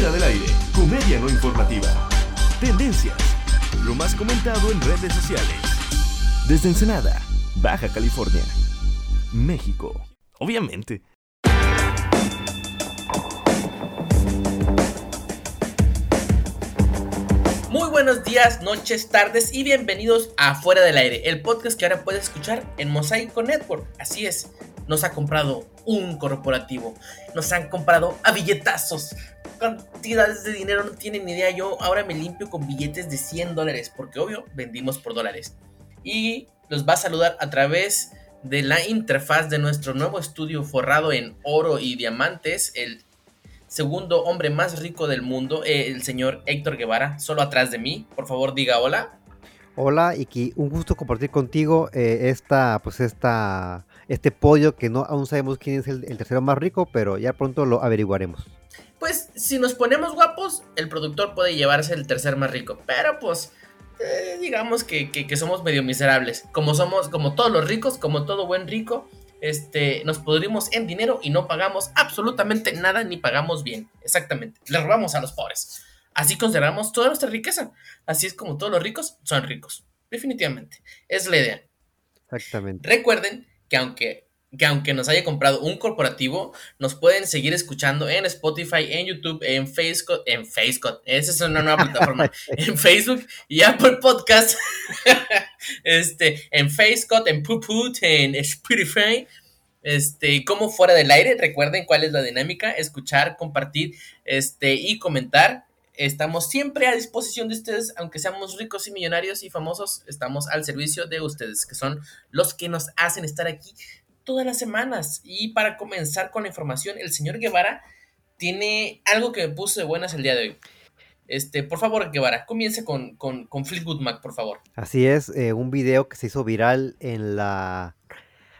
Fuera del aire, comedia no informativa. Tendencias, lo más comentado en redes sociales. Desde Ensenada, Baja California, México. Obviamente. Muy buenos días, noches, tardes y bienvenidos a Fuera del Aire, el podcast que ahora puedes escuchar en Mosaico Network. Así es, nos ha comprado un corporativo, nos han comprado a billetazos, cantidades de dinero, no tienen ni idea. Yo ahora me limpio con billetes de 100 dólares, porque obvio vendimos por dólares. Y los va a saludar a través de la interfaz de nuestro nuevo estudio forrado en oro y diamantes, el segundo hombre más rico del mundo, eh, el señor Héctor Guevara, solo atrás de mí. Por favor, diga hola. Hola, Iki, un gusto compartir contigo eh, esta, pues esta, este pollo que no aún sabemos quién es el, tercero más rico, pero ya pronto lo averiguaremos. Pues si nos ponemos guapos, el productor puede llevarse el tercer más rico, pero pues eh, digamos que, que, somos medio miserables, como somos, como todos los ricos, como todo buen rico, este, nos pudrimos en dinero y no pagamos absolutamente nada ni pagamos bien. Exactamente. Le robamos a los pobres. Así consideramos toda nuestra riqueza. Así es como todos los ricos son ricos. Definitivamente. Es la idea. Exactamente. Recuerden que aunque, que aunque nos haya comprado un corporativo, nos pueden seguir escuchando en Spotify, en YouTube, en Facebook, en Facebook, esa es una nueva plataforma, en Facebook y Apple Podcast, este, en Facebook, en Puput, en Spotify, este, como fuera del aire, recuerden cuál es la dinámica, escuchar, compartir, este, y comentar. Estamos siempre a disposición de ustedes, aunque seamos ricos y millonarios y famosos, estamos al servicio de ustedes, que son los que nos hacen estar aquí todas las semanas. Y para comenzar con la información, el señor Guevara tiene algo que me puso de buenas el día de hoy. Este, por favor, Guevara, comience con, con, con Fleetwood Mac, por favor. Así es, eh, un video que se hizo viral en la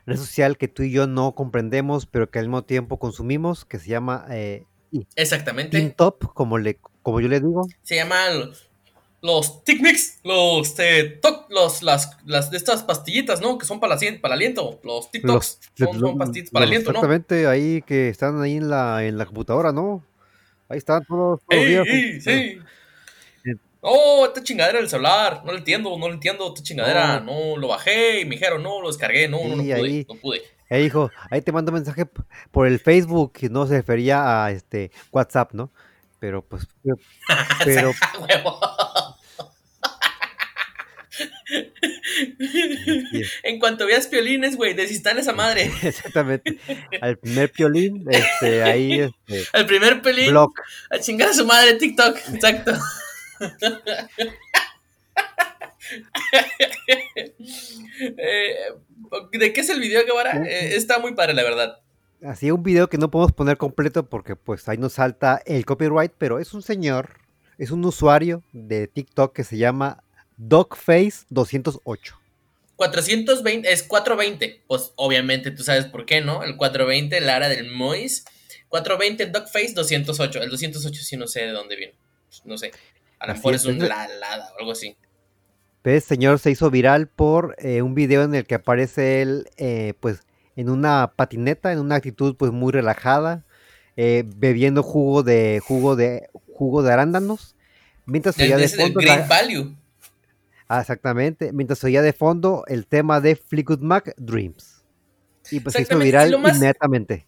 red social que tú y yo no comprendemos, pero que al mismo tiempo consumimos, que se llama eh, Exactamente. Top, como le como yo le digo. Se llaman los TikMix, los, eh, los las, las de estas pastillitas, ¿no? Que son para, para aliento, los TikToks, son, pastillitas para aliento, ¿no? Exactamente, ahí que están ahí en la, en la computadora, ¿no? Ahí están todos, los días. sí. Oh, esta chingadera del celular, no lo entiendo, no lo entiendo, esta chingadera, no, lo bajé y me dijeron, no, lo descargué, no, no, no pude, ahí, no pude. Ahí dijo, ahí te mando un mensaje por el Facebook, no se refería a este WhatsApp, ¿no? Pero pues. Pero. en cuanto veas piolines, güey, desinstala esa madre. Exactamente. Al primer piolín, este, ahí. Este, Al primer piolín. A chingar a su madre TikTok. Exacto. Eh, ¿De qué es el video, Guevara? Eh, está muy padre, la verdad así un video que no podemos poner completo porque pues ahí nos salta el copyright, pero es un señor, es un usuario de TikTok que se llama Dogface208. 420 es 420, pues obviamente tú sabes por qué, ¿no? El 420, Lara del Mois. 420 Dogface 208. El 208 sí no sé de dónde viene. Pues, no sé. A lo mejor es, un la, o algo así. Este señor se hizo viral por eh, un video en el que aparece él, eh, pues, en una patineta, en una actitud pues muy relajada, eh, bebiendo jugo de jugo de jugo de arándanos, mientras oía de fondo value. Ah, exactamente, mientras oía de fondo el tema de Fleetwood Mac Dreams. Y pues se hizo viral inmediatamente.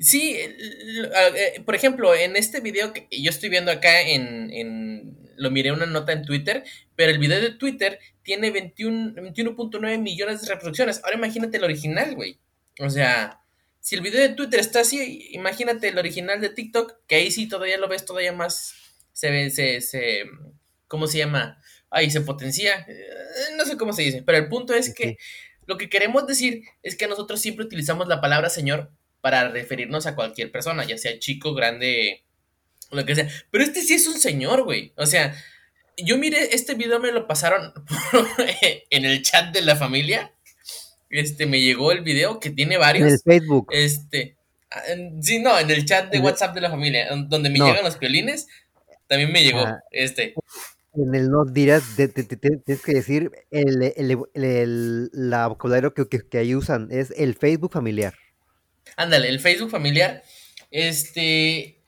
Sí, eh, por ejemplo, en este video que yo estoy viendo acá en, lo miré una nota en Twitter, pero el video de Twitter tiene 21.9 millones de reproducciones. Ahora imagínate el original, güey. O sea, si el video de Twitter está así, imagínate el original de TikTok, que ahí sí todavía lo ves todavía más, se ve, se, se, ¿cómo se llama? Ahí se potencia, eh, no sé cómo se dice, pero el punto es que lo que queremos decir es que nosotros siempre utilizamos la palabra Señor para referirnos a cualquier persona, ya sea chico, grande, lo que sea. Pero este sí es un señor, güey. O sea, yo miré este video, me lo pasaron en el chat de la familia. Este, me llegó el video que tiene varios. En el Facebook. Este, ah, sí, no, en el chat de WhatsApp de la familia, donde me llegan los violines, también me llegó ah. este. En el no dirás, tienes que decir el, el, la vocabulario que, que, ahí usan, es el Facebook familiar. Ándale, el Facebook familiar. Este,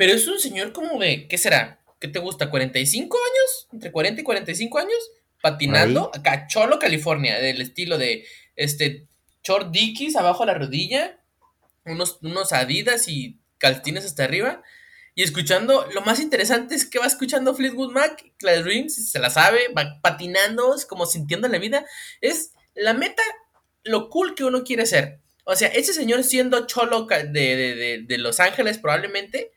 pero es un señor como de, ¿qué será? ¿Qué te gusta? ¿45 años? ¿Entre 40 y 45 años? Patinando acá, Cholo, California, del estilo de este short dickies abajo la rodilla, unos, unos Adidas y calcetines hasta arriba. Y escuchando, lo más interesante es que va escuchando Fleetwood Mac, Claire Dreams, se la sabe, va patinando, es como sintiendo la vida. Es la meta, lo cool que uno quiere ser. O sea, ese señor siendo cholo de, de, Los Ángeles probablemente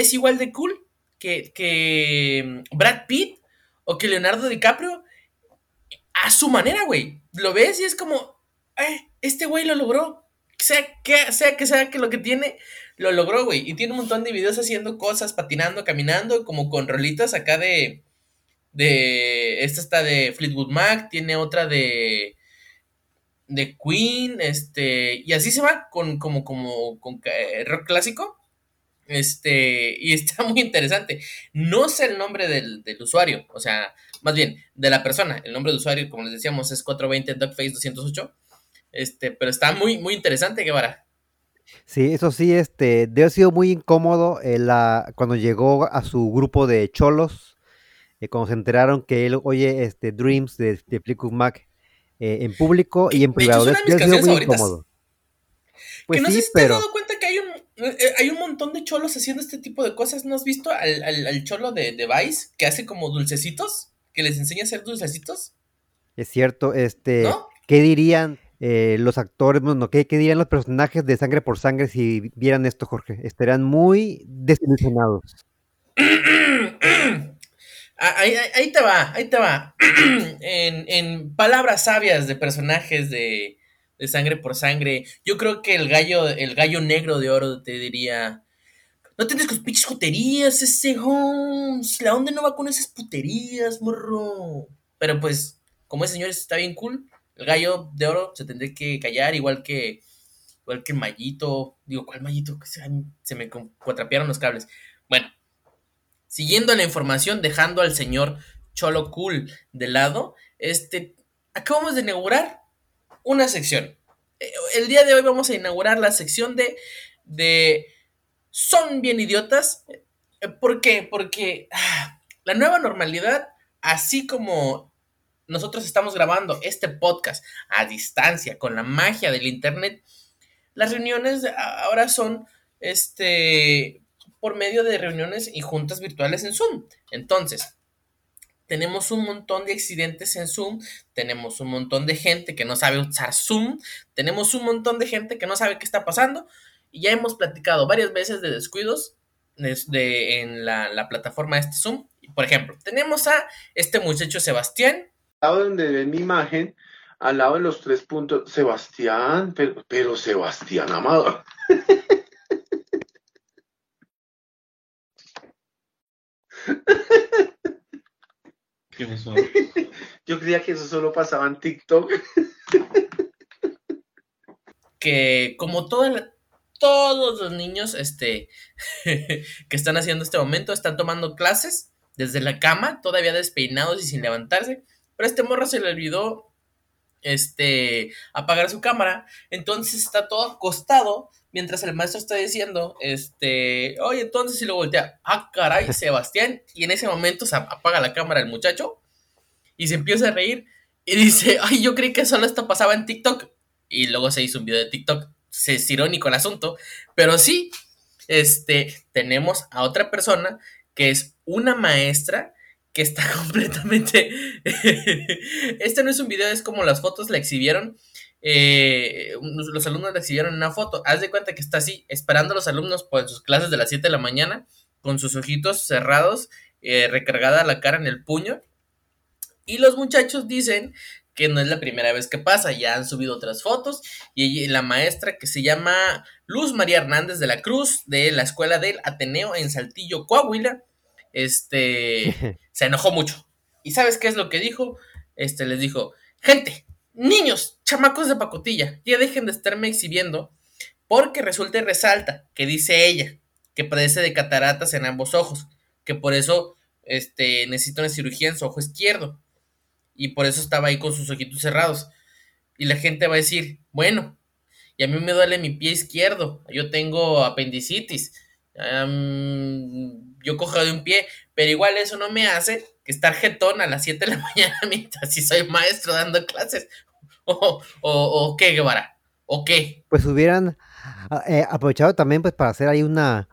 es igual de cool que, que Brad Pitt o que Leonardo DiCaprio a su manera, güey. Lo ves y es como, eh, este güey lo logró. Sea que, sea que sea que lo que tiene, lo logró, güey. Y tiene un montón de videos haciendo cosas, patinando, caminando, como con rolitas acá de. De. Esta está de Fleetwood Mac, tiene otra de. De Queen, este. Y así se va, con como, como, con eh, rock clásico. Este. Y está muy interesante. No sé el nombre del, del usuario, o sea, más bien, de la persona. El nombre de usuario, como les decíamos, es 420 Duckface 208. Este, pero está muy, muy interesante, Guevara. Sí, eso sí, este, debe haber sido muy incómodo eh, la, cuando llegó a su grupo de cholos, eh, cuando se enteraron que él oye este, Dreams de, de Mac eh, en público y en privado. Debe haber sido muy incómodo. Pues que no sí, sé si pero... te has dado cuenta hay un, hay un montón de cholos haciendo este tipo de cosas. ¿No has visto al, al, cholo de, de Vice que hace como dulcecitos? Que les enseña a hacer dulcecitos. Es cierto, este, ¿qué dirían eh, los actores, bueno, ¿qué, ¿qué, dirían los personajes de Sangre por Sangre si vieran esto, Jorge? Estarían muy desilusionados. Ah, ahí, te va, ahí te va. en, palabras sabias de personajes de, Sangre por Sangre, yo creo que el gallo, el gallo negro de oro te diría... No tienes con pinches puterías, ese Holmes. ¿La onda no va con esas puterías, morro? Pero pues, como ese señor está bien cool, el gallo de oro se tendría que callar, igual que igual que el mallito. Digo, ¿cuál mallito? Se, me cuatrapearon los cables. Bueno, siguiendo la información, dejando al señor Cholo Cool de lado, este, acabamos de inaugurar una sección. Eh, el día de hoy vamos a inaugurar la sección de, de Son bien idiotas. Eh, ¿Por qué? Porque ah, la nueva normalidad, así como nosotros estamos grabando este podcast a distancia con la magia del internet, las reuniones ahora son este por medio de reuniones y juntas virtuales en Zoom. Entonces, tenemos un montón de accidentes en Zoom, tenemos un montón de gente que no sabe usar Zoom, tenemos un montón de gente que no sabe qué está pasando y ya hemos platicado varias veces de descuidos en la, la plataforma de este Zoom. Por ejemplo, tenemos a este muchacho Sebastián lado donde ven mi imagen, al lado de los tres puntos, Sebastián, pero, pero Sebastián Amado. ¿Qué pasó? Yo creía que eso solo pasaba en TikTok. que como todos los niños este, que están haciendo este momento están tomando clases desde la cama, todavía despeinados y sin levantarse. Pero a este morro se le olvidó este, apagar su cámara. Entonces está todo acostado mientras el maestro está diciendo, este, oye, entonces si lo voltea, ah, caray, Sebastián. Y en ese momento se apaga la cámara el muchacho y se empieza a reír y dice, ay, yo creí que solo esto pasaba en TikTok. Y luego se hizo un video de TikTok. Se es irónico el asunto, pero sí, este, tenemos a otra persona que es una maestra que está completamente... este no es un video, es como las fotos la exhibieron. Eh, los alumnos la exhibieron una foto. Haz de cuenta que está así, esperando a los alumnos por sus clases de las 7 de la mañana, con sus ojitos cerrados, eh, recargada la cara en el puño. Y los muchachos dicen que no es la primera vez que pasa, ya han subido otras fotos. Y la maestra que se llama Luz María Hernández de la Cruz, de la Escuela del Ateneo en Saltillo, Coahuila, este, se enojó mucho. ¿Y sabes qué es lo que dijo? Este, les dijo, gente, niños, chamacos de pacotilla, ya dejen de estarme exhibiendo, porque resulta y resalta que dice ella que padece de cataratas en ambos ojos, que por eso este, necesita una cirugía en su ojo izquierdo, y por eso estaba ahí con sus ojitos cerrados. Y la gente va a decir, bueno, y a mí me duele mi pie izquierdo, yo tengo apendicitis, yo cojo de un pie, pero igual eso no me hace que estar jetón a las 7 de la mañana mientras si soy maestro dando clases. O, o, qué, Guevara, o qué. Pues hubieran ah, eh, aprovechado también pues para hacer ahí una,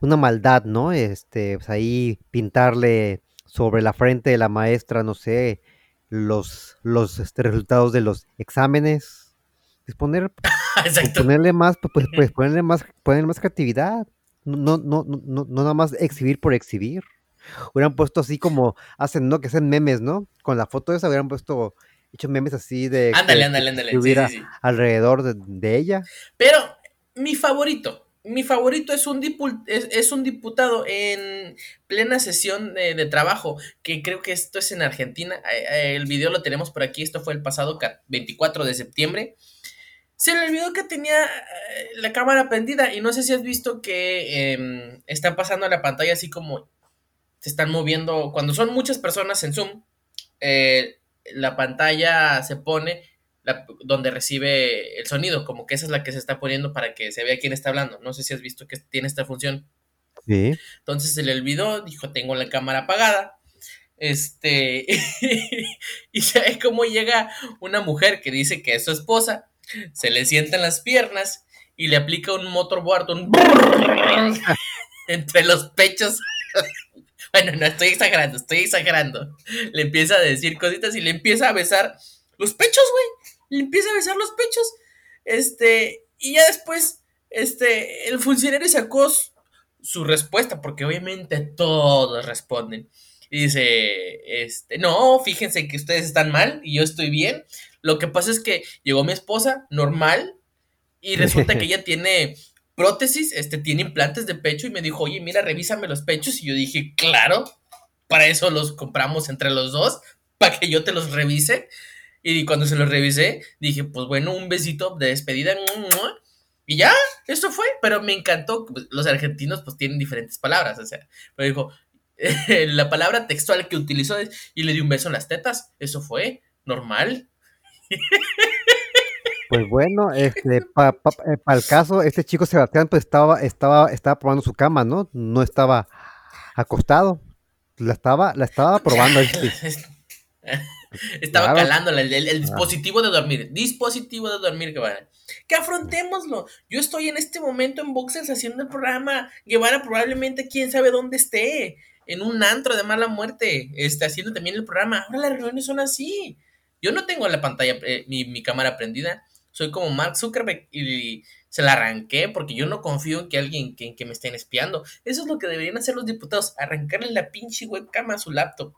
una maldad, ¿no? Este, pues ahí pintarle sobre la frente de la maestra, no sé, los, los este, resultados de los exámenes. Pues, pues ponerle más, pues, pues, pues, ponerle más, ponerle más creatividad. No, no, no, no, nada más exhibir por exhibir. Hubieran puesto así como hacen, ¿no? Que hacen memes, ¿no? Con la foto esa hubieran puesto, hecho memes así de... Ándale, ándale, ándale. hubiera alrededor de, ella. Pero mi favorito, mi favorito es un, es, un diputado en plena sesión de, trabajo, que creo que esto es en Argentina. Eh, eh, el video lo tenemos por aquí, esto fue el pasado 24 de septiembre. Se le olvidó que tenía eh, la cámara prendida y no sé si has visto que em, está pasando la pantalla así como se están moviendo. Cuando son muchas personas en Zoom, la pantalla se pone donde recibe el sonido, como que esa es la que se está poniendo para que se vea quién está hablando. No sé si has visto que tiene esta función. Sí. Entonces se le olvidó, dijo, tengo la cámara apagada. Este, y ve cómo llega una mujer que dice que es su esposa, se le sienta en las piernas y le aplica un motorboard, un entre los pechos. bueno, no estoy exagerando, estoy exagerando. Le empieza a decir cositas y le empieza a besar los pechos, güey le empieza a besar los pechos. Este, y ya después, este, el funcionario sacó su respuesta, porque obviamente todos responden. Y dice, este, no, fíjense que ustedes están mal y yo estoy bien. Lo que pasa es que llegó mi esposa normal y resulta que ella tiene prótesis, este, tiene implantes de pecho y me dijo, oye, mira, revísame los pechos. Y yo dije, claro, para eso los compramos entre los dos, para que yo te los revise. Y cuando se lo revisé, dije, pues bueno, un besito de despedida. Y ya, eso fue. Pero me encantó. Pues, los argentinos pues tienen diferentes palabras. O sea, pero dijo, la palabra textual que utilizó es, y le di un beso en las tetas. Eso fue normal. Pues bueno, este, para eh, el caso, este chico Sebastián pues estaba, estaba, estaba probando su cama, ¿no? No estaba acostado. La estaba, la estaba probando. Estaba calándola, el, dispositivo de dormir. Dispositivo de dormir, Guevara. Que afrontémoslo. Yo estoy en este momento en Boxers haciendo el programa. Guevara probablemente quién sabe dónde esté. En un antro de mala muerte. Está haciendo también el programa. Ahora las reuniones son así. Yo no tengo la pantalla, eh, mi, cámara prendida. Soy como Mark Zuckerberg y se la arranqué porque yo no confío en que alguien que, me estén espiando. Eso es lo que deberían hacer los diputados. Arrancarle la pinche webcam a su laptop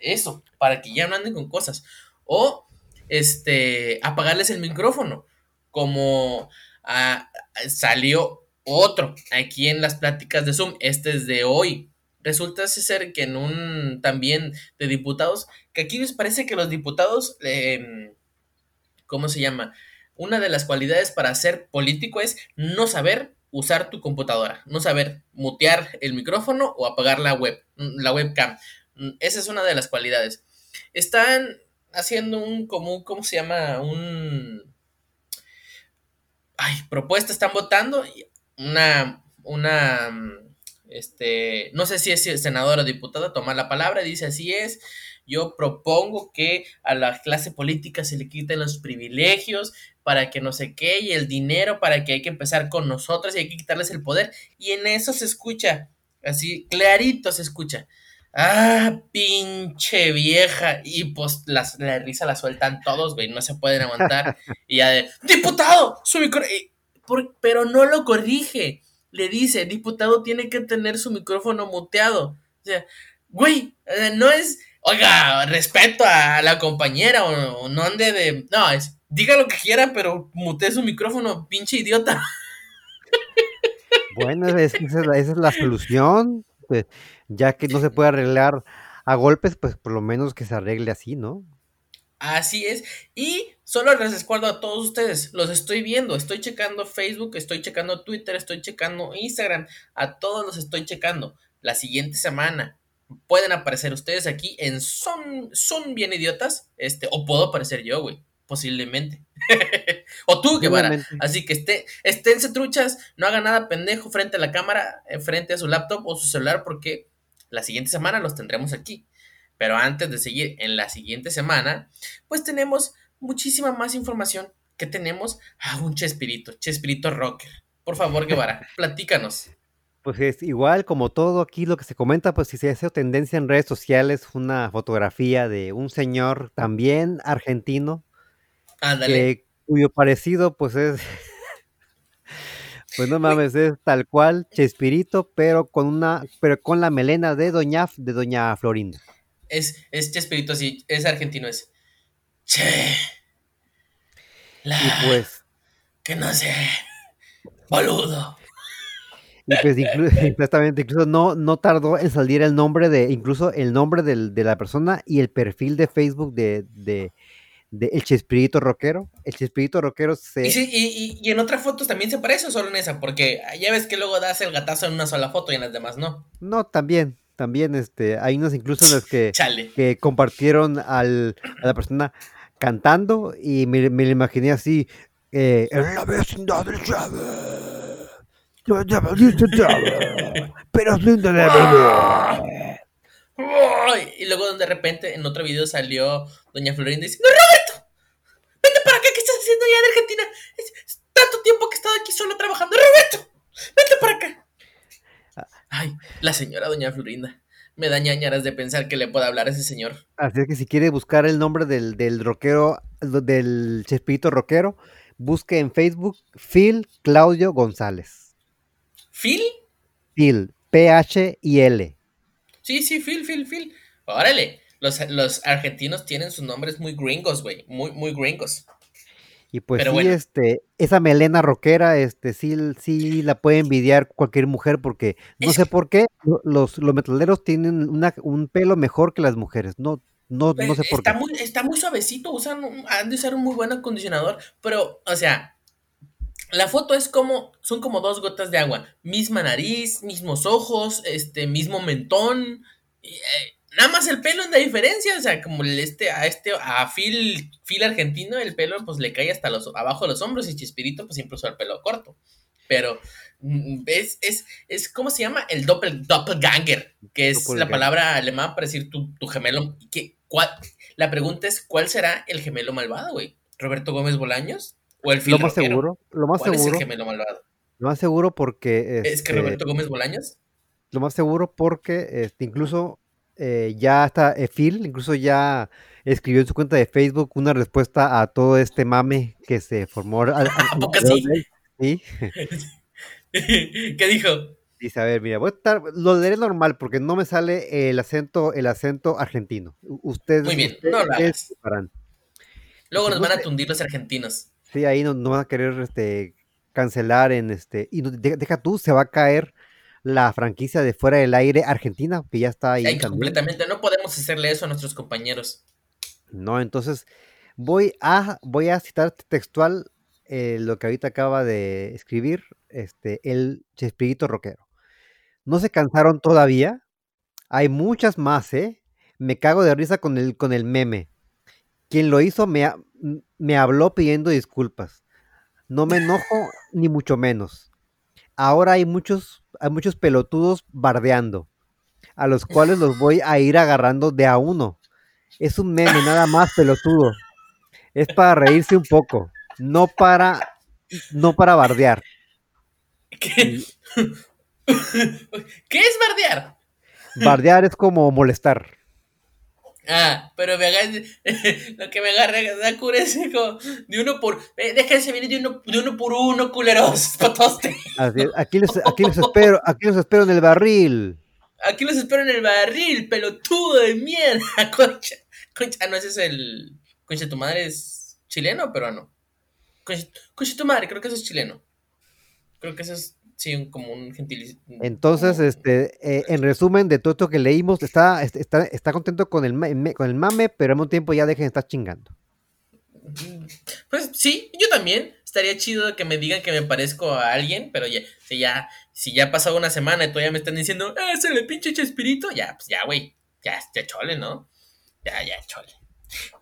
eso, para que ya no anden con cosas. O este, apagarles el micrófono, como ah, salió otro aquí en las pláticas de Zoom, este es de hoy. Resulta ser que en un también de diputados, que aquí les parece que los diputados, em, ¿cómo se llama? Una de las cualidades para ser político es no saber usar tu computadora, no saber mutear el micrófono o apagar la web, la webcam. Esa es una de las cualidades. Están haciendo un común, ¿cómo se llama? Un... Ay, propuesta, están votando una, una, este, no sé si es senadora o diputada, toma la palabra dice así es, yo propongo que a la clase política se le quiten los privilegios para que no sé qué y el dinero para que hay que empezar con nosotros y hay que quitarles el poder y en eso se escucha, así clarito se escucha ah, pinche vieja. Y pues las, la risa la sueltan todos, güey, no se pueden aguantar. y ya de, diputado, su micrófono. Pero no lo corrige. Le dice, diputado tiene que tener su micrófono muteado. O sea, güey, eh, no es, oiga, respeto a la compañera o, no ande de, no, es, diga lo que quiera, pero mutee su micrófono, pinche idiota. Bueno, esa es la solución. Pues, ya que no se puede arreglar a golpes, pues por lo menos que se arregle así, ¿no? Así es. Y solo les recuerdo a todos ustedes, los estoy viendo, estoy checando Facebook, estoy checando Twitter, estoy checando Instagram, a todos los estoy checando. La siguiente semana pueden aparecer ustedes aquí en Son, son bien idiotas, este, o puedo aparecer yo, güey. posiblemente. o tú, Guevara. Así que esté, esténse truchas, no haga nada pendejo frente a la cámara, eh, frente a su laptop o su celular, porque la siguiente semana los tendremos aquí. Pero antes de seguir en la siguiente semana, pues tenemos muchísima más información que tenemos a un Chespirito, Chespirito Rocker. Por favor, Guevara, platícanos. Pues es igual como todo aquí lo que se comenta, pues si se hace tendencia en redes sociales, una fotografía de un señor también argentino, cuyo parecido pues es, pues no mames, es tal cual Chespirito, pero con una, pero con la melena de doña, de doña Florinda. Es, es Chespirito, sí, es argentino, es. Che. y pues. Que no sé. Boludo. Y pues incluso, incluso no, no tardó en salir el nombre de, incluso el nombre de la persona y el perfil de Facebook de, de, El Chespirito Rockero. El Chespirito Rockero se... Y, y, en otras fotos también se parece o solo en esa, porque ya ves que luego das el gatazo en una sola foto y en las demás no. No, también, también, este, hay unos incluso en los que, que compartieron al, a la persona cantando y me, me lo imaginé así, eh, en la vecindad del Chávez. Pero Y luego de repente en otro video salió Doña Florinda diciendo, Roberto, vente para acá, ¿qué estás haciendo allá en Argentina? Es, tanto tiempo que he estado aquí solo trabajando. Roberto, vente para acá. Ay, la señora Doña Florinda. Me da ñañaras de pensar que le pueda hablar a ese señor. Así es que si quiere buscar el nombre del, del rockero, del chespito rockero, busque en Facebook Phil Claudio González. ¿Phil? Phil, P-H-I-L. Sí, sí, Phil, Phil, Phil. Órale, los, los argentinos tienen sus nombres muy gringos, güey, muy, muy gringos. Y pues sí, este, esa melena rockera, este, sí, sí la puede envidiar cualquier mujer porque no sé por qué los, los metaleros tienen un pelo mejor que las mujeres. No, no, no sé por está qué. Muy, está muy suavecito, usan, han de usar un muy buen acondicionador, pero, o sea, la foto es como, son como dos gotas de agua, misma nariz, mismos ojos, este, mismo mentón, eh, nada más el pelo es la diferencia, o sea, como este, a este, a Phil, Phil argentino, el pelo pues le cae hasta los, abajo de los hombros y Chispirito pues siempre usa el pelo corto, pero mm, es, es, es, ¿cómo se llama? El doppel, doppelganger, que es la palabra alemana para decir tu, tu gemelo, que, la pregunta es, ¿cuál será el gemelo malvado, güey? ¿Roberto Gómez Bolaños? Lo más seguro, lo más seguro. Es el gemelo malvado? Lo más seguro porque. ¿Es que Roberto este, Gómez Bolaños? Lo más seguro porque este, incluso eh, ya está eh, Phil, incluso ya escribió en su cuenta de Facebook una respuesta a todo este mame que se formó. ¿A, poco sí? ¿Qué dijo? Dice, a ver, mira, voy a estar, lo leeré normal porque no me sale el acento, el acento argentino. Ustedes, Muy bien, no lo hagas. Luego nos van a tundir los argentinos. Sí, ahí no, no van a querer este, cancelar en este. Y deja, tú, se va a caer la franquicia de fuera del aire Argentina, que ya está ahí. completamente, no podemos hacerle eso a nuestros compañeros. No, entonces voy a, voy a citar textual eh, lo que ahorita acaba de escribir este, el Chespirito Roquero. No se cansaron todavía. Hay muchas más, ¿eh? Me cago de risa con el, con el meme. Quien lo hizo me, me habló pidiendo disculpas. No me enojo ni mucho menos. Ahora hay muchos, hay muchos pelotudos bardeando, a los cuales los voy a ir agarrando de a uno. Es un meme nada más pelotudo. Es para reírse un poco, no para, no para bardear. ¿Qué, ¿Qué es bardear? Bardear es como molestar. Ah, pero me agarra, lo que me agarra da cura es como de uno por, eh, déjense venir de uno, de uno por uno, culeros, patoste. aquí los, aquí los espero, aquí los espero en el barril. Aquí los espero en el barril, pelotudo de mierda, concha, concha, ah, no, ese es el, concha, tu madre es chileno o peruano, concha, concha tu madre, creo que eso es chileno, creo que eso es Sí, como un gentilicio. Entonces, este, eh, en resumen de todo esto que leímos, está, está, está contento con el, con el mame, pero al mismo tiempo ya dejen de estar chingando. Pues sí, yo también. Estaría chido que me digan que me parezco a alguien, pero ya, si ya, si ya ha pasado una semana y todavía me están diciendo, ¡eh, es el pinche Chespirito! Ya, pues ya, güey, ya, ya chole, ¿no? Ya, ya chole.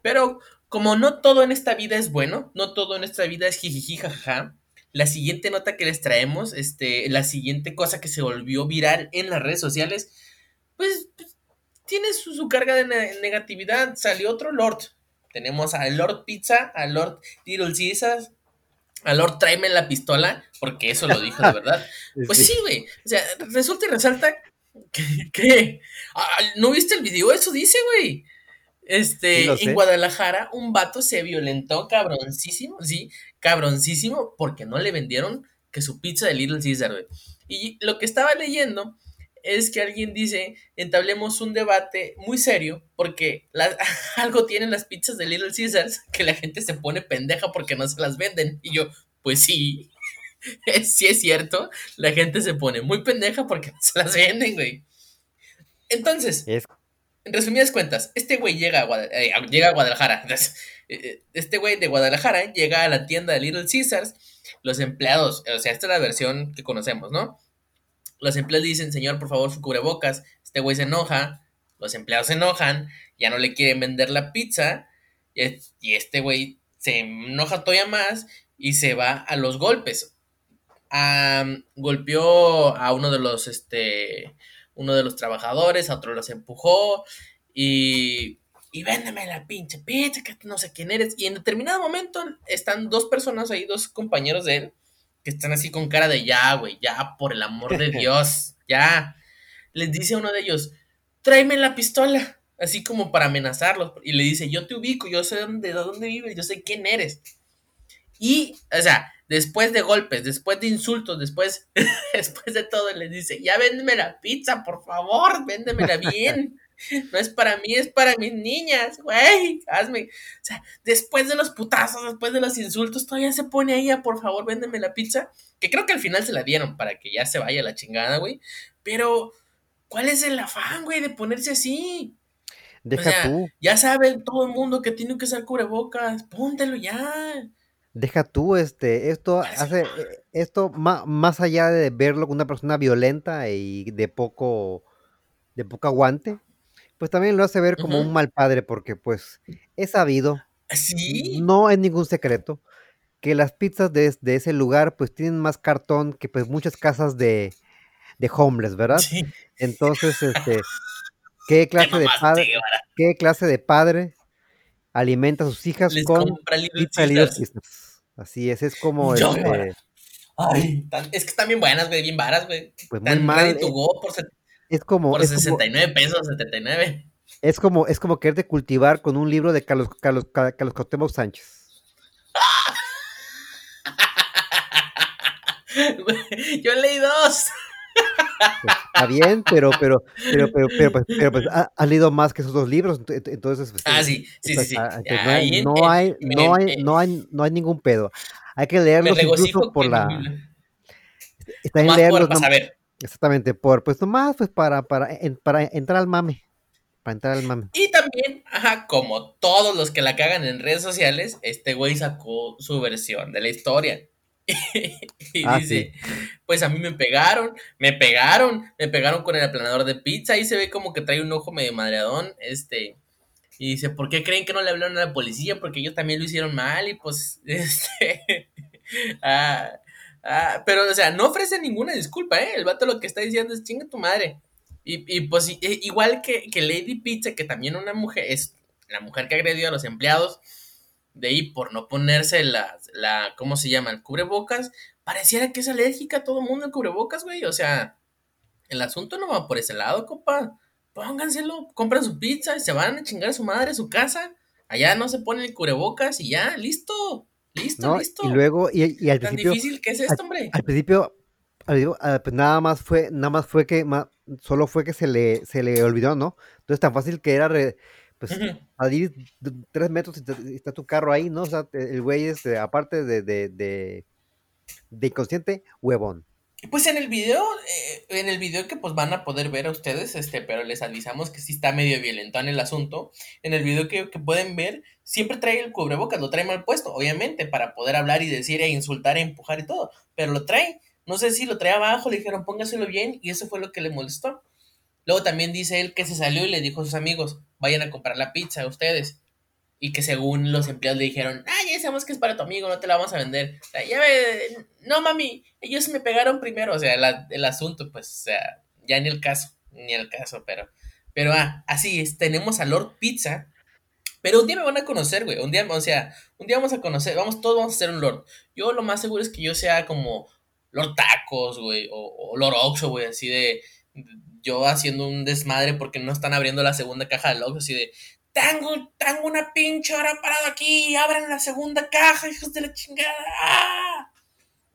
Pero como no todo en esta vida es bueno, no todo en esta vida es jijiji, jajaja, la siguiente nota que les traemos, este, la siguiente cosa que se volvió viral en las redes sociales, pues, pues tiene su, carga de negatividad. Salió otro Lord. Tenemos a Lord Pizza, a Lord Little Caesars, a Lord tráeme la pistola, porque eso lo dijo de verdad. Pues sí, güey. O sea, resulta y resalta que, ah, ¿no viste el video? Eso dice, güey. Este, en Guadalajara, un vato se violentó cabroncísimo, sí, cabroncísimo, porque no le vendieron que su pizza de Little Caesar, güey. Y lo que estaba leyendo es que alguien dice, entablemos un debate muy serio, porque algo tienen las pizzas de Little Caesars que la gente se pone pendeja porque no se las venden. Y yo, pues sí, sí es cierto, la gente se pone muy pendeja porque no se las venden, güey. Entonces, en resumidas cuentas, este güey llega a, eh, llega a Guadalajara. Eh, eh, este güey de Guadalajara llega a la tienda de Little Caesars. Los empleados, o sea, esta es la versión que conocemos, ¿no? Los empleados dicen, señor, por favor, su cubrebocas. Este güey se enoja. Los empleados se enojan. Ya no le quieren vender la pizza. Y este güey se enoja todavía más y se va a los golpes. golpeó a uno de los, este, uno de los trabajadores, a otro los empujó y, y véndeme la pinche pizza, que no sé quién eres. Y en determinado momento están dos personas ahí, dos compañeros de él, que están así con cara de ya, güey, ya, por el amor de Dios, ya. Les dice a uno de ellos, tráeme la pistola, así como para amenazarlos. Y le dice, yo te ubico, yo sé dónde, de dónde vives, yo sé quién eres. Y, o sea, después de golpes, después de insultos, después, después de todo, le dice, ya véndeme la pizza, por favor, véndemela bien. No es para mí, es para mis niñas, güey, hazme. O sea, después de los putazos, después de los insultos, todavía se pone ahí por favor, véndeme la pizza. Que creo que al final se la dieron para que ya se vaya la chingada, güey. Pero, ¿cuál es el afán, güey, de ponerse así? Deja tú. Ya sabe todo el mundo que tiene que usar cubrebocas, póntelo ya. Deja tú, este, esto hace, eh, esto más, allá de verlo como una persona violenta y de poco, de poco aguante, pues también lo hace ver como un mal padre, porque pues es sabido, ¿Sí? no es ningún secreto, que las pizzas de, ese lugar pues tienen más cartón que pues muchas casas de, de homeless, ¿verdad? Sí. Entonces, este, ¿qué clase de padre, qué clase de padre alimenta a sus hijas con pizza Así es, es como este Ay, es que están bien buenas, güey, bien varas, güey. Pues muy mal. Eh, por, es como, por 69 pesos, 79. Es como, es como quererte cultivar con un libro de Carlos, Carlos, Carlos Cotemo Sánchez. Yo leí dos. Está bien, pero, pero, pero, pero, pero, pues, pero pues, has leído más que esos dos libros, entonces. Pues, ah, sí, sí, sí, ah, no, hay, no, hay, no, hay, no, hay, no hay ningún pedo. Hay que leerlos incluso por la. Está en leerlos. Exactamente, por, pues nomás, pues para, para, para entrar al mame. Para entrar al mame. Y también, ajá, como todos los que la cagan en redes sociales, este güey sacó su versión de la historia. y ah, dice, pues a mí me pegaron, me pegaron, me pegaron con el aplanador de pizza, y se ve como que trae un ojo medio madreadón, este, y dice, ¿por qué creen que no le hablaron a la policía? Porque ellos también lo hicieron mal, y pues, este, ah, ah, pero, o sea, no ofrece ninguna disculpa, ¿eh? El vato lo que está diciendo es, chinga tu madre. Y, y pues, igual que, que Lady Pizza, que también una mujer, es la mujer que agredió a los empleados, de ahí por no ponerse la, la, ¿cómo se llama? El cubrebocas, pareciera que es alérgica a todo el mundo el cubrebocas, güey. O sea, el asunto no va por ese lado, compa. Pónganselo, compran su pizza y se van a chingar a su madre a su casa. Allá no se pone el cubrebocas y ya, listo. Listo, listo. Y luego, y, al Tan principio. difícil que es esto, hombre. Al, principio, pues nada más fue, nada más fue que, solo fue que se le, se le olvidó, ¿no? Entonces tan fácil que era pues a ir tres metros y está tu carro ahí, ¿no? O sea, el güey es, este, aparte de, de, de, inconsciente, huevón. Pues en el video, eh, en el video que pues van a poder ver a ustedes, este, pero les avisamos que sí está medio violento en el asunto. En el video que, pueden ver, siempre trae el cubrebocas, lo trae mal puesto, obviamente, para poder hablar y decir e insultar e empujar y todo, pero lo trae. No sé si lo trae abajo, le dijeron póngaselo bien y eso fue lo que le molestó. Luego también dice él que se salió y le dijo a sus amigos, vayan a comprar la pizza a ustedes. Y que según los empleados le dijeron, ah, ya sabemos que es para tu amigo, no te la vamos a vender. Ya me, no mami, ellos me pegaron primero, o sea, el asunto, pues, o sea, ya ni el caso, ni el caso, pero, pero, ah, así es, tenemos a Lord Pizza, pero un día me van a conocer, güey, un día, o sea, un día vamos a conocer, vamos, todos vamos a ser un Lord. Yo lo más seguro es que yo sea como Lord Tacos, güey, o, o Lord Oxo, güey, así de, yo haciendo un desmadre porque no están abriendo la segunda caja del Oxxo, así de, tengo, tengo una pinche hora parado aquí, abran la segunda caja, hijos de la chingada.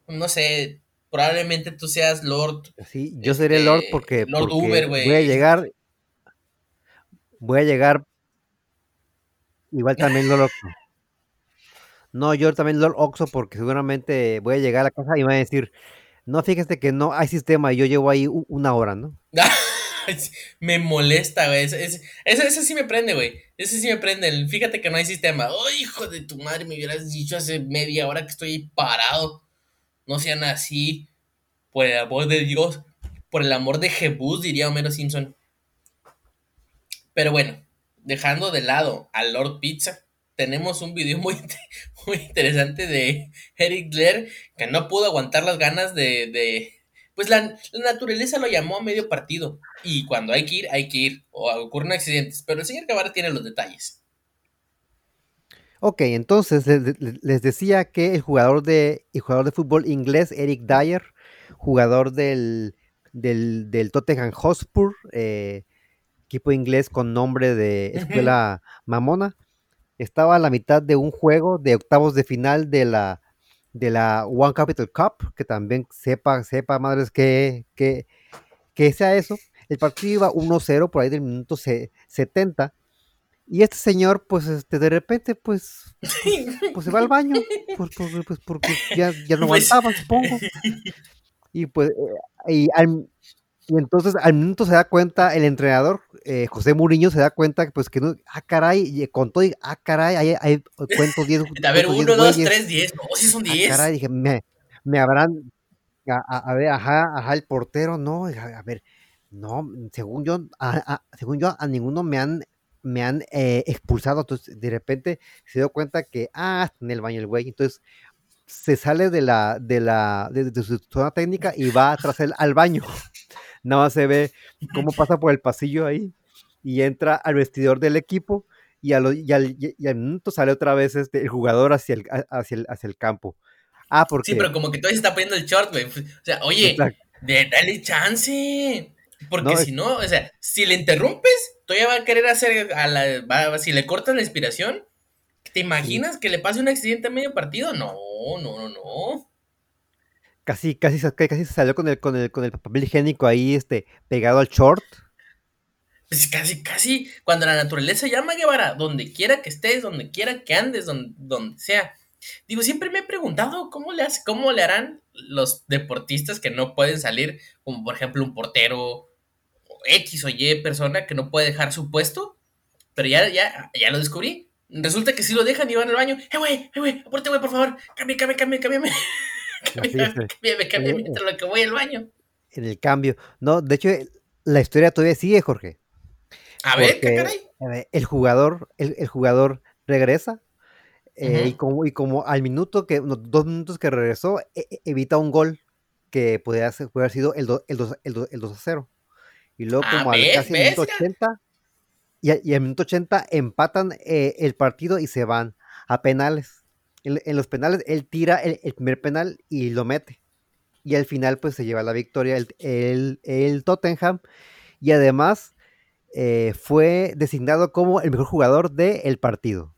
No sé, probablemente tú seas Lord. Sí, yo seré Lord este, porque, Lord Uber, güey. Voy a llegar, voy a llegar, igual también Lord Oxo. No, yo también Lord Oxo porque seguramente voy a llegar a la casa y me van a decir, no, fíjate que no hay sistema y yo llevo ahí una hora, ¿no? me molesta, güey. Eso, sí me prende, güey. Eso sí me prende. Fíjate que no hay sistema. Oh, hijo de tu madre, me hubieras dicho hace media hora que estoy parado. No sean así. Por el amor de Dios. Por el amor de Jebus, diría Homero Simpson. Pero bueno, dejando de lado a Lord Pizza tenemos un video muy, muy interesante de Eric Blair que no pudo aguantar las ganas de, pues la, naturaleza lo llamó a medio partido. Y cuando hay que ir, hay que ir. O ocurren accidentes, pero el señor Guevara tiene los detalles. Ok, entonces les, decía que el jugador de, el jugador de fútbol inglés, Eric Dyer, jugador del, del, Tottenham Hotspur, eh, equipo inglés con nombre de escuela mamona, estaba a la mitad de un juego de octavos de final de la, de la One Capital Cup, que también sepa, sepa, madres, que, que, que sea eso. El partido iba 1-0 por ahí del minuto 70. Y este señor, pues, este, de repente, pues, pues, se va al baño, pues, pues, pues porque ya, ya no pues aguantaba, supongo. Y pues, eh, y al, y entonces al minuto se da cuenta el entrenador, eh, José Muriño, se da cuenta pues que no, ah, caray, y contó, y, ah, caray, hay, hay cuentos 10. A ver, 1, 2, 3, 10, no, si son 10. Ah, caray, dije, me, me habrán, a, a, ver, ajá, ajá, el portero, no, a, ver, no, según yo, a, según yo, a ninguno me han, me han eh, expulsado, entonces de repente se dio cuenta que, ah, en el baño el güey, entonces se sale de la, de la, de, de su zona técnica y va tras él al baño nada más se ve cómo pasa por el pasillo ahí y entra al vestidor del equipo y, a y, al, minuto sale otra vez este, el jugador hacia el, hacia el, hacia el campo. Ah, porque... Sí, pero como que todavía se está poniendo el short, güey. O sea, oye, dale chance. Porque si no, o sea, si le interrumpes, todavía va a querer hacer, a la, si le cortas la inspiración, ¿te imaginas que le pase un accidente a medio partido? No, no, no, no. Casi, casi, casi se salió con el, con el, con el papel higiénico ahí, este, pegado al short. Pues casi, casi, cuando la naturaleza llama Guevara, donde quiera que estés, donde quiera que andes, donde, donde sea. Digo, siempre me he preguntado cómo le, hace, cómo le harán los deportistas que no pueden salir, como por ejemplo un portero X o Y persona que no puede dejar su puesto, pero ya, ya, ya lo descubrí. Resulta que si lo dejan y van al baño, ¡eh, güey! ¡eh, güey! ¡Aporte, güey, por favor! ¡Cambie, cambie, cambie, cámbiame! lo que voy al baño. En el cambio. No, de hecho, la historia todavía sigue, Jorge. A ver, ¿qué caray? El jugador, el, jugador regresa. Eh, y, como, y como al minuto que, dos minutos que regresó, e, e, evita un gol que podría, haber sido el, el, 2, el, a 0. Y luego, ah, como al casi minuto 80, y, y al minuto 80 empatan eh, el partido y se van a penales en, los penales, él tira el, primer penal y lo mete. Y al final, pues se lleva la victoria el, el, Tottenham. Y además eh, fue designado como el mejor jugador del partido.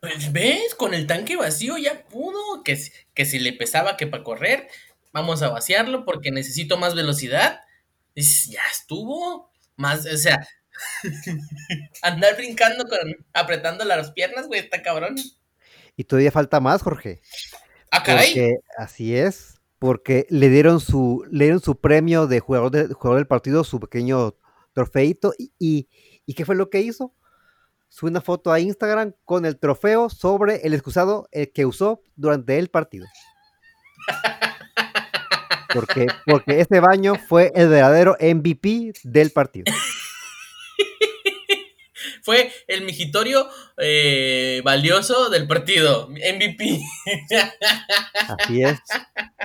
Pues ves, con el tanque vacío ya pudo. Que, que si le pesaba que para correr, vamos a vaciarlo porque necesito más velocidad. ya estuvo. Más, o sea, andar brincando con apretando las piernas, güey, está cabrón. Y todavía falta más, Jorge. Ah, caray. así es, porque le dieron su, le dieron su premio de jugador, de jugador del partido, su pequeño trofeito. Y, y, qué fue lo que hizo? Sube una foto a Instagram con el trofeo sobre el excusado eh, que usó durante el partido. Porque, porque este baño fue el verdadero MVP del partido. Fue el mijitorio eh, valioso del partido, MVP. Así es.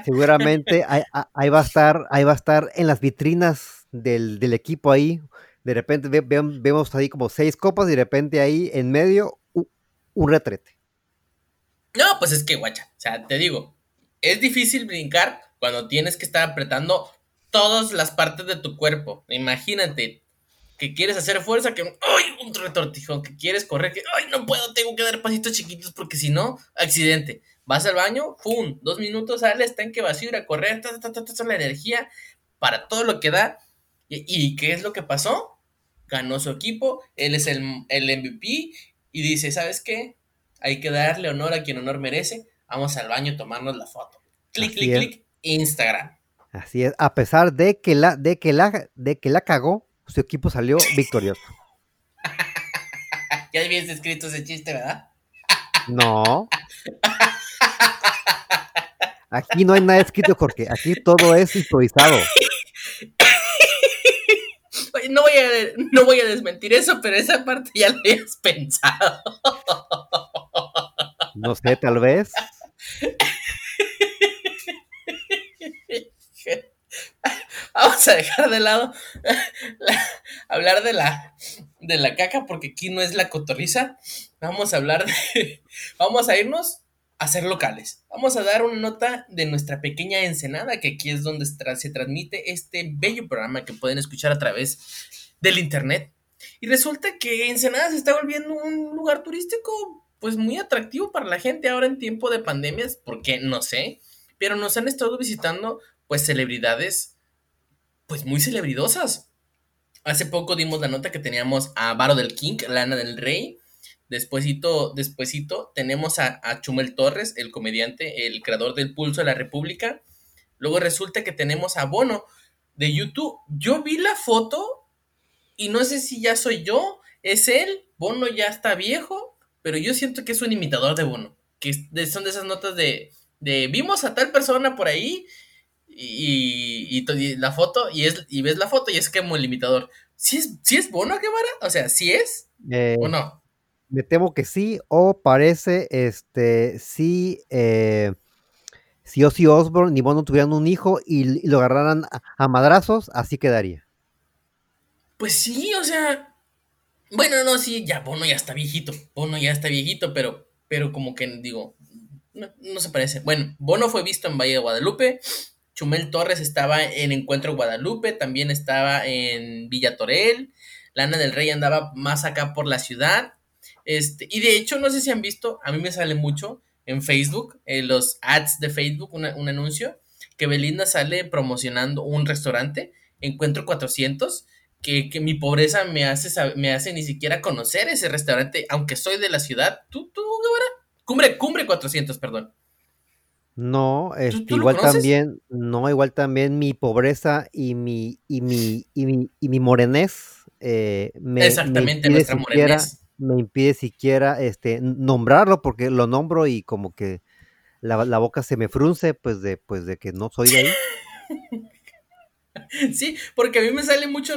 Seguramente ahí, va a estar, ahí va a estar en las vitrinas del, equipo ahí. De repente vemos ahí como seis copas y de repente ahí en medio un retrete. No, pues es que, guacha, o sea, te digo, es difícil brincar cuando tienes que estar apretando todas las partes de tu cuerpo. Imagínate que quieres hacer fuerza, que ¡ay! un retortijón, que quieres correr, que ¡ay! no puedo, tengo que dar pasitos chiquitos porque si no, accidente. Vas al baño, ¡pum! Dos minutos, sales, que vacío, ir a correr, ta, ta, ta, ta, la energía para todo lo que da. ¿Y, qué es lo que pasó? Ganó su equipo, él es el, el MVP y dice, ¿sabes qué? Hay que darle honor a quien honor merece. Vamos al baño a tomarnos la foto. Clic, clic, clic, Instagram. Así es, a pesar de que la, de que la, de que la cagó, su equipo salió victorioso. ya habías escrito ese chiste, ¿verdad? no. Aquí no hay nada escrito, Jorge. Aquí todo es improvisado. no voy, a, no voy a desmentir eso, pero esa parte ya la habías pensado. No sé, tal vez. Vamos a dejar de lado hablar de la, de la caca porque aquí no es la cotorriza. Vamos a hablar de... Vamos a irnos a ser locales. Vamos a dar una nota de nuestra pequeña Ensenada, que aquí es donde se transmite este bello programa que pueden escuchar a través del internet. Y resulta que Ensenada se está volviendo un lugar turístico pues muy atractivo para la gente ahora en tiempo de pandemias, porque no sé, pero nos han estado visitando pues celebridades pues muy celebridosas. Hace poco dimos la nota que teníamos a Varo del King, Lana del Rey. Despuésito, despuésito tenemos a, a, Chumel Torres, el comediante, el creador del Pulso de la República. Luego resulta que tenemos a Bono de YouTube. Yo vi la foto y no sé si ya soy yo, es él. Bono ya está viejo, pero yo siento que es un imitador de Bono. Que son de esas notas de, de vimos a tal persona por ahí y, la foto, y, es, y ves la foto y es como el limitador. ¿Sí es, ¿sí es Bono Guevara? O sea, ¿sí es? Eh, ¿O no? Me temo que sí, o parece, este, sí, eh, si Ozzy Osbourne y Bono tuvieran un hijo y, lo agarraran a, madrazos, así quedaría. Pues sí, o sea, bueno, no, sí, ya Bono ya está viejito, Bono ya está viejito, pero, pero como que digo, no, no se parece. Bueno, Bono fue visto en Valle de Guadalupe, Chumel Torres estaba en Encuentro Guadalupe, también estaba en Villa Torel, Lana del Rey andaba más acá por la ciudad. Este, y de hecho, no sé si han visto, a mí me sale mucho en Facebook, en los ads de Facebook, un anuncio, que Belinda sale promocionando un restaurante, Encuentro 400, que, mi pobreza me hace, me hace ni siquiera conocer ese restaurante, aunque soy de la ciudad. ¿Tú, tú, Cumbre, Cumbre 400, perdón. No, este, igual también, no, igual también mi pobreza y mi, y mi, y mi, y mi morenés eh, me, Exactamente, me impide siquiera, me impide siquiera este, nombrarlo porque lo nombro y como que la, la, boca se me frunce pues de, pues de que no soy de ahí. Sí, porque a mí me sale mucho,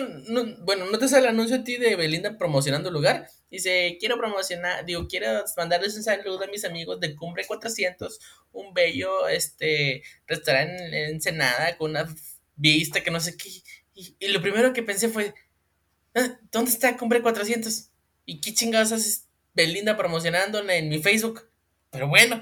bueno, no te sale el anuncio a ti de Belinda promocionando el lugar. Dice, quiero promocionar, digo, quiero mandarles un saludo a mis amigos de Cumbre 400, un bello este restaurante en Ensenada con una vista que no sé qué. Y, lo primero que pensé fue, ah, ¿dónde está Cumbre 400? ¿Y qué chingados haces Belinda promocionándola en mi Facebook? Pero bueno,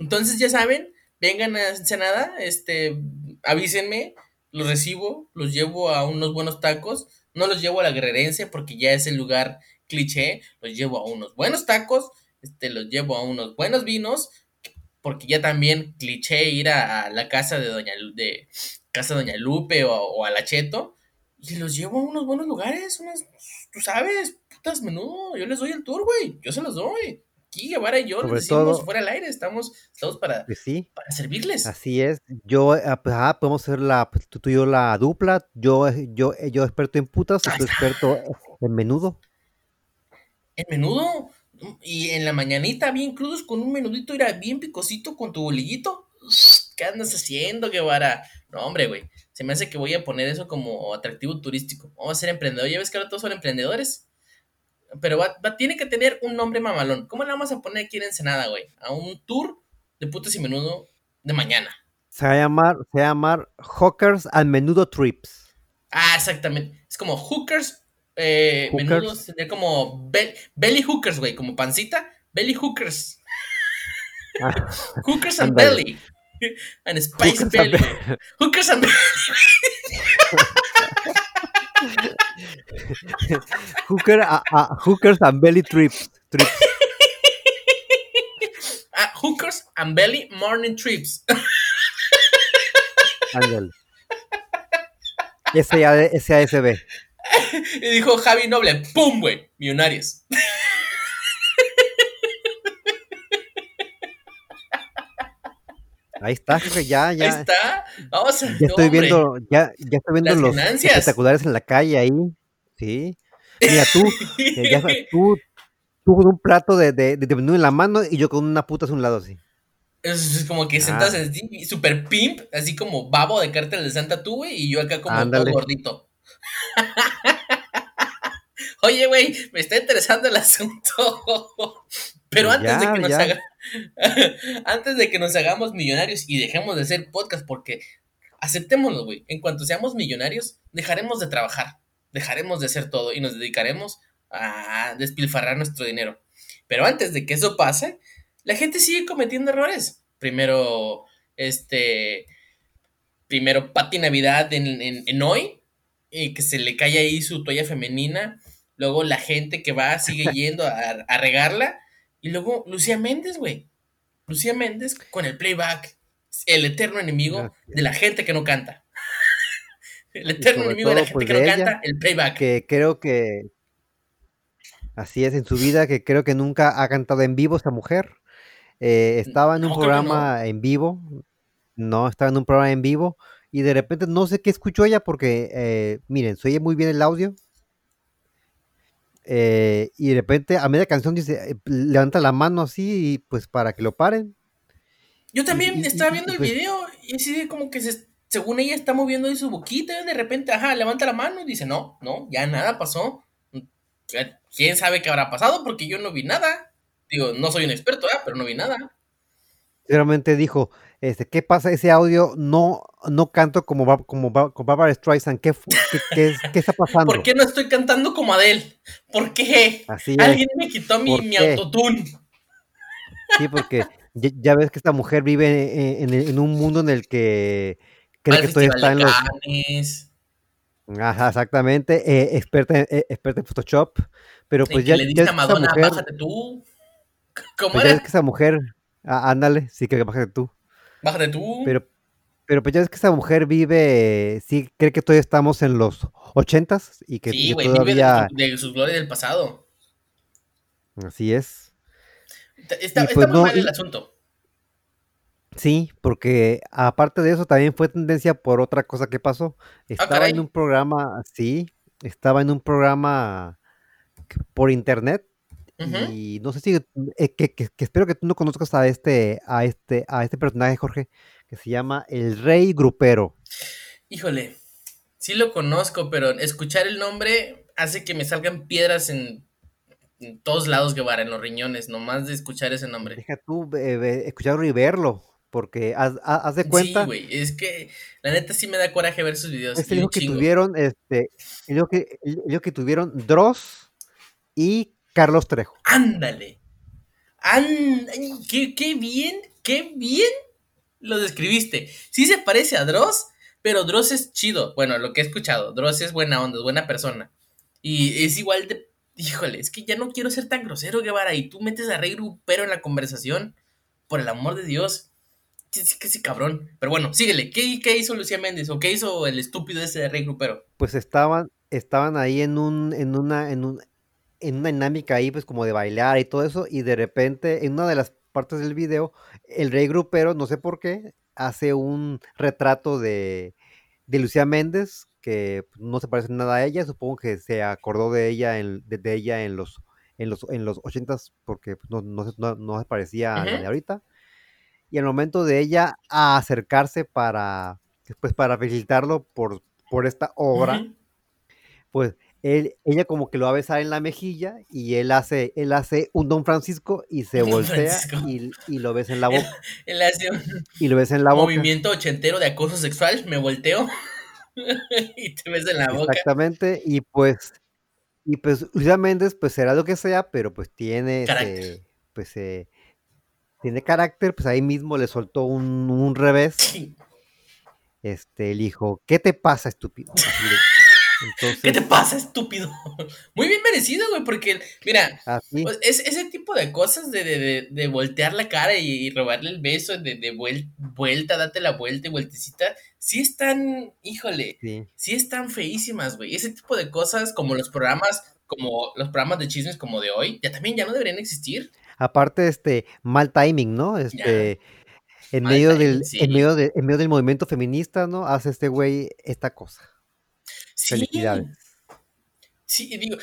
entonces ya saben, vengan a Ensenada, este, avísenme los recibo, los llevo a unos buenos tacos, no los llevo a la guerrerense porque ya es el lugar cliché, los llevo a unos buenos tacos, este, los llevo a unos buenos vinos, porque ya también cliché ir a, la casa de Doña, de casa Doña Lupe o, a la Cheto, y los llevo a unos buenos lugares, unas, tú sabes, putas menudo, yo les doy el tour, güey, yo se los doy aquí Guevara y yo les decimos fuera al aire, estamos, estamos para, pues para servirles. Así es. Yo, ah, pues, ah, podemos ser la, pues, tú, y yo la dupla. Yo, yo, yo experto en putas tú experto en menudo. En menudo. Y en la mañanita bien crudos con un menudito, era bien picosito con tu bolillito. ¿Qué andas haciendo, Guevara? No, hombre, güey. Se me hace que voy a poner eso como atractivo turístico. Vamos a ser emprendedores. Ya ves que ahora todos son emprendedores pero va, va- tiene que tener un nombre mamalón. ¿Cómo le vamos a poner aquí en Ensenada, güey? A un tour de putas y menudo de mañana. Se va a llamar, se va a llamar Hawkers and Menudo Trips. Ah, exactamente. Es como hookers, eh, Hookers. menudos, sería como bel- belly hookers, güey, como pancita, belly hookers. Ah, Hookers and belly. And spice Hookers and belly. Be- Hookers and belly. Hooker, a- a- hookers and Belly Trips. trips. Ah, hookers and belly morning trips. S.A. SASB. y dijo Javi Noble, ¡pum, güey! Millonarios. Ahí está, jefe, ya, Ahí ya. está. Vamos a. Ya estoy viendo, ya, ya estoy viendo los ganancias. espectaculares en la calle ahí. Sí. Mira, tú, ya tú, tú con un plato de, de, de menú en la mano y yo con una puta a un lado así. Es como que Ah. sentados así, super pimp, así como babo de cártel de Santa tú, güey, y yo acá como Ándale. todo gordito. Oye, güey, me está interesando el asunto. Pero Pues antes de que nos haga- antes de que nos hagamos millonarios y dejemos de hacer podcast, porque aceptémoslo, güey. En cuanto seamos millonarios, dejaremos de trabajar, dejaremos de hacer todo y nos dedicaremos a despilfarrar nuestro dinero. Pero antes de que eso pase, la gente sigue cometiendo errores. Primero, este, primero Pati Navidad en, en, en hoy, y que se le cae ahí su toalla femenina. Luego la gente que va sigue yendo a, a regarla. Y luego Lucía Méndez, güey. Lucía Méndez con el playback. El eterno enemigo de la gente que no canta. El eterno enemigo de la gente pues, que no canta, el playback. Que creo que así es en su vida, que creo que nunca ha cantado en vivo esa mujer. Eh, estaba en un No, no. programa en vivo, no, estaba en un programa en vivo y de repente no sé qué escuchó ella porque, eh, miren, se oye muy bien el audio. eh, y de repente a media canción dice, levanta la mano así y pues para que lo paren. Yo también y- estaba y, viendo el pues- video y así como que se- según ella está moviendo ahí su boquita y de repente, ajá, levanta la mano y dice, no, no, ya nada pasó. ¿Quién sabe qué habrá pasado? Porque yo no vi nada. Digo, no soy un experto, ¿eh? pero no vi nada. Realmente dijo, este, ¿qué pasa? Ese audio no, no canto como, como, como Barbara Streisand. ¿Qué, qué, qué es- qué está pasando? ¿Por qué no estoy cantando como Adele? ¿Por qué? Así. Alguien me quitó mi, ¿Por mi autotune. Sí, porque ya, ya ves que esta mujer vive en, en- en un mundo en el que cree que todavía Festival está en los... Ajá, exactamente, eh, experta, en- eh, experta en Photoshop, pero pues ya, le ya diste ves a Madonna, mujer, bájate tú. ¿Cómo pues ya era? que esa mujer, ah, ándale, sí que bájate tú, Bájate tú. pero, pero pues ya ves que esa mujer vive, sí cree que todavía estamos en los ochentas y que, sí, que güey, vive todavía, de, su- de sus glorias del pasado. así es. Está, está- pues muy no, mal el y- asunto. Sí, porque aparte de eso también fue tendencia por otra cosa que pasó. Estaba en un programa, sí, estaba en un programa por internet y no sé si eh, que, que- que espero que tú no conozcas a este a este a este personaje Jorge que se llama el Rey Grupero. Híjole, sí lo conozco, pero escuchar el nombre hace que me salgan piedras en, en todos lados, Guevara, en los riñones, nomás de escuchar ese nombre. Deja tú eh, escucharlo y verlo, porque haz, haz- de Sí, cuenta güey, es que la neta sí me da coraje ver sus videos. es el hijo un que chingo. tuvieron este el que el que tuvieron Dross y Carlos Trejo. Ándale. Qué, qué bien, qué bien lo describiste. Sí se parece a Dross, pero Dross es chido. Bueno, lo que he escuchado, Dross es buena onda, es buena persona. Y es igual de... Híjole, es que ya no quiero ser tan grosero, Guevara, y tú metes a Rey Grupero en la conversación. Por el amor de Dios. Sí, sí, que sí, cabrón. Pero bueno, síguele. ¿Qué, ¿Qué hizo Lucía Méndez? ¿O qué hizo el estúpido ese de Rey Grupero? Pues estaban estaban ahí en un en una en un en una dinámica ahí pues como de bailar y todo eso y de repente en una de las partes del video el Rey Grupero no sé por qué hace un retrato de de Lucía Méndez que no se parece nada a ella, supongo que se acordó de ella en, de, de ella en los en los en los ochentas porque pues, no, no, se- no, no se parecía a la de ahorita. Y al momento de ella a acercarse para pues para felicitarlo por, por esta obra, Ujú. pues él, ella como que lo va a besar en la mejilla y él hace, él hace un Don Francisco y se Don voltea y, y lo besa en la boca. Él hace un Y lo besa en la boca. movimiento ochentero de acoso sexual, me volteo y te ves en la boca. Exactamente, y pues, y pues Lucía Méndez, pues será lo que sea, pero pues tiene, este, pues eh, tiene carácter, pues ahí mismo le soltó un, un revés, Sí. este, el hijo, ¿qué te pasa, estúpido? ¿Qué te pasa, estúpido? Muy bien merecido, güey, porque, mira, así, pues, es, ese tipo de cosas de, de, de, de voltear la cara y, y robarle el beso, de, de vuel- vuelta, date la vuelta y vueltecita, sí están, híjole, sí. sí están feísimas, güey. Ese tipo de cosas, como los programas, como los programas de chismes como de hoy, ya también ya no deberían existir. Aparte, este, mal timing, ¿no? Este, en medio timing, del, sí. en medio de, en medio del movimiento feminista, ¿no? Hace este güey esta cosa. Sí. Felicidades. Sí, digo,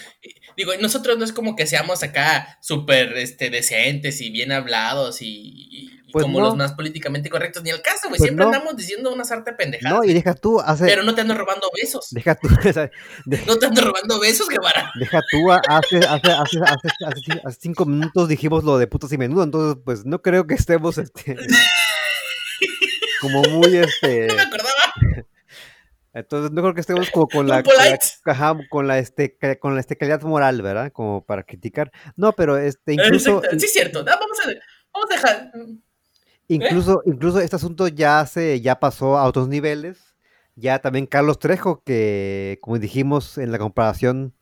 digo, nosotros no es como que seamos acá súper este, decentes y bien hablados y, y- Pues como no. los más políticamente correctos, ni al caso, güey. Pues Siempre no. andamos diciendo una sarta pendejada. No, y deja tú, hace, Pero no te ando robando besos. deja tú, de- No te ando robando besos, Guevara. Deja tú, hace, hace, hace, hace, hace- cinco minutos dijimos lo de putos y menudo, entonces pues no creo que estemos este, como muy este, No me acordaba. entonces no creo que estemos como con la, con la, ajá, con la, este, con la este, calidad moral, ¿verdad? Como para criticar. No, pero este, incluso, Exacto, Sí, es cierto. No, vamos, a, vamos a dejar. Incluso, incluso este asunto ya se, ya pasó a otros niveles. Ya también Carlos Trejo, que como dijimos en la comparación,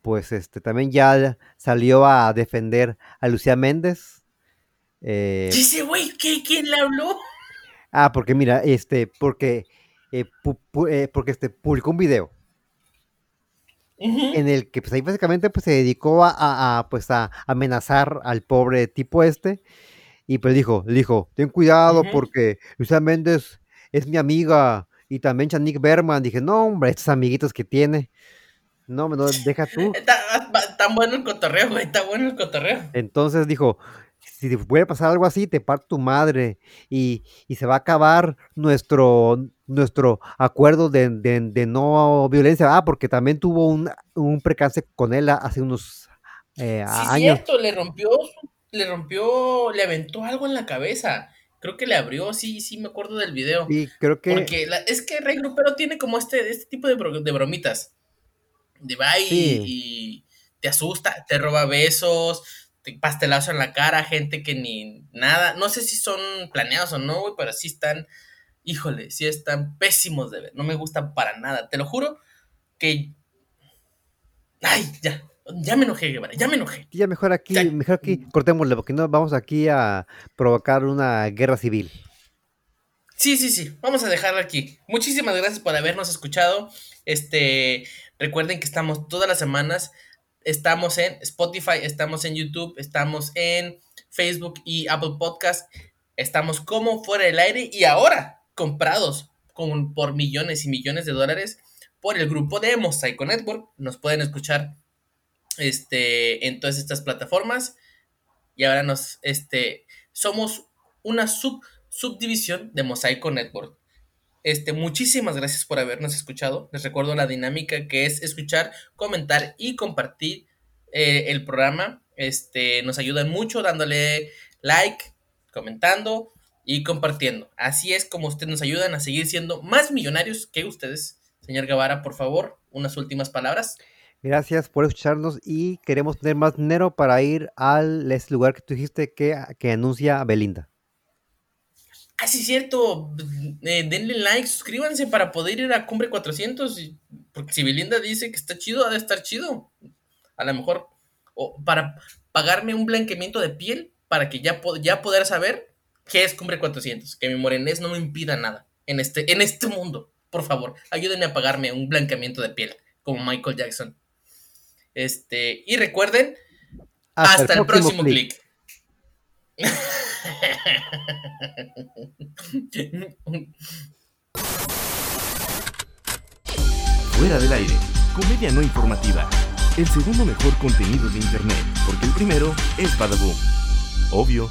pues este también ya salió a defender a Lucía Méndez. Eh, Dice, güey. ¿quién le habló? ah, porque mira, este, porque, eh, pu- pu- eh, porque este publicó un video en el que pues ahí básicamente pues se dedicó a, a- a, pues a amenazar al pobre tipo este y pues dijo, le dijo, ten cuidado porque Lucía Méndez es mi amiga y también Chanik Berman. Dije, no hombre, estos amiguitos que tiene. No, no, deja tú. Está, está tan bueno el cotorreo, güey. Está bueno el cotorreo. Entonces dijo, si te puede pasar algo así, te parto tu madre y, y se va a acabar nuestro, nuestro acuerdo de, de- de no violencia. Ah, porque también tuvo un, un percance con él hace unos eh, Sí, años. cierto, le rompió, su- le rompió, le aventó algo en la cabeza. Creo que le abrió, sí, sí, me acuerdo del video. Y creo que Porque la- es que Rey Grupero tiene como este, este tipo de, bro- de bromitas. De va y, Sí. y te asusta, te roba besos, te pastelazo en la cara, gente que ni nada. No sé si son planeados o no, güey, pero sí están, híjole, sí están pésimos de ver. No me gustan para nada. Te lo juro que. Ay, ya. Ya me enojé, Guevara, ya me enojé. ya mejor aquí, Ya. mejor aquí, cortémosle, porque no vamos aquí a provocar una guerra civil. Sí, sí, sí. Vamos a dejarlo aquí. Muchísimas gracias por habernos escuchado. Este, recuerden que estamos todas las semanas. Estamos en Spotify, estamos en YouTube, estamos en Facebook y Apple Podcast. Estamos como fuera del aire y ahora comprados con, por millones y millones de dólares por el grupo de Mosaico Network. Nos pueden escuchar este, en todas estas plataformas. Y ahora nos, este, somos una sub, subdivisión de Mosaico Network. Este, muchísimas gracias por habernos escuchado. Les recuerdo la dinámica que es escuchar, comentar y compartir eh, el programa. Este, nos ayudan mucho dándole like, comentando y compartiendo. Así es como ustedes nos ayudan a seguir siendo más millonarios que ustedes. Señor Guevara, por favor, unas últimas palabras. Gracias por escucharnos y queremos tener más dinero para ir al ese lugar que tú dijiste que, que anuncia Belinda. Ah, sí, cierto. Eh, denle like, suscríbanse para poder ir a Cumbre 400. y- Porque si Belinda dice que está chido, ha de estar chido. A lo mejor. O para pagarme un blanqueamiento de piel para que ya, ya poder saber qué es Cumbre 400. Que mi morenés no me impida nada en este, en este mundo. Por favor, ayúdenme a pagarme un blanqueamiento de piel como Michael Jackson. Este, y recuerden, hasta, el próximo clic. Fuera del aire, comedia no informativa. El segundo mejor contenido de internet, porque el primero es Badaboom. Obvio.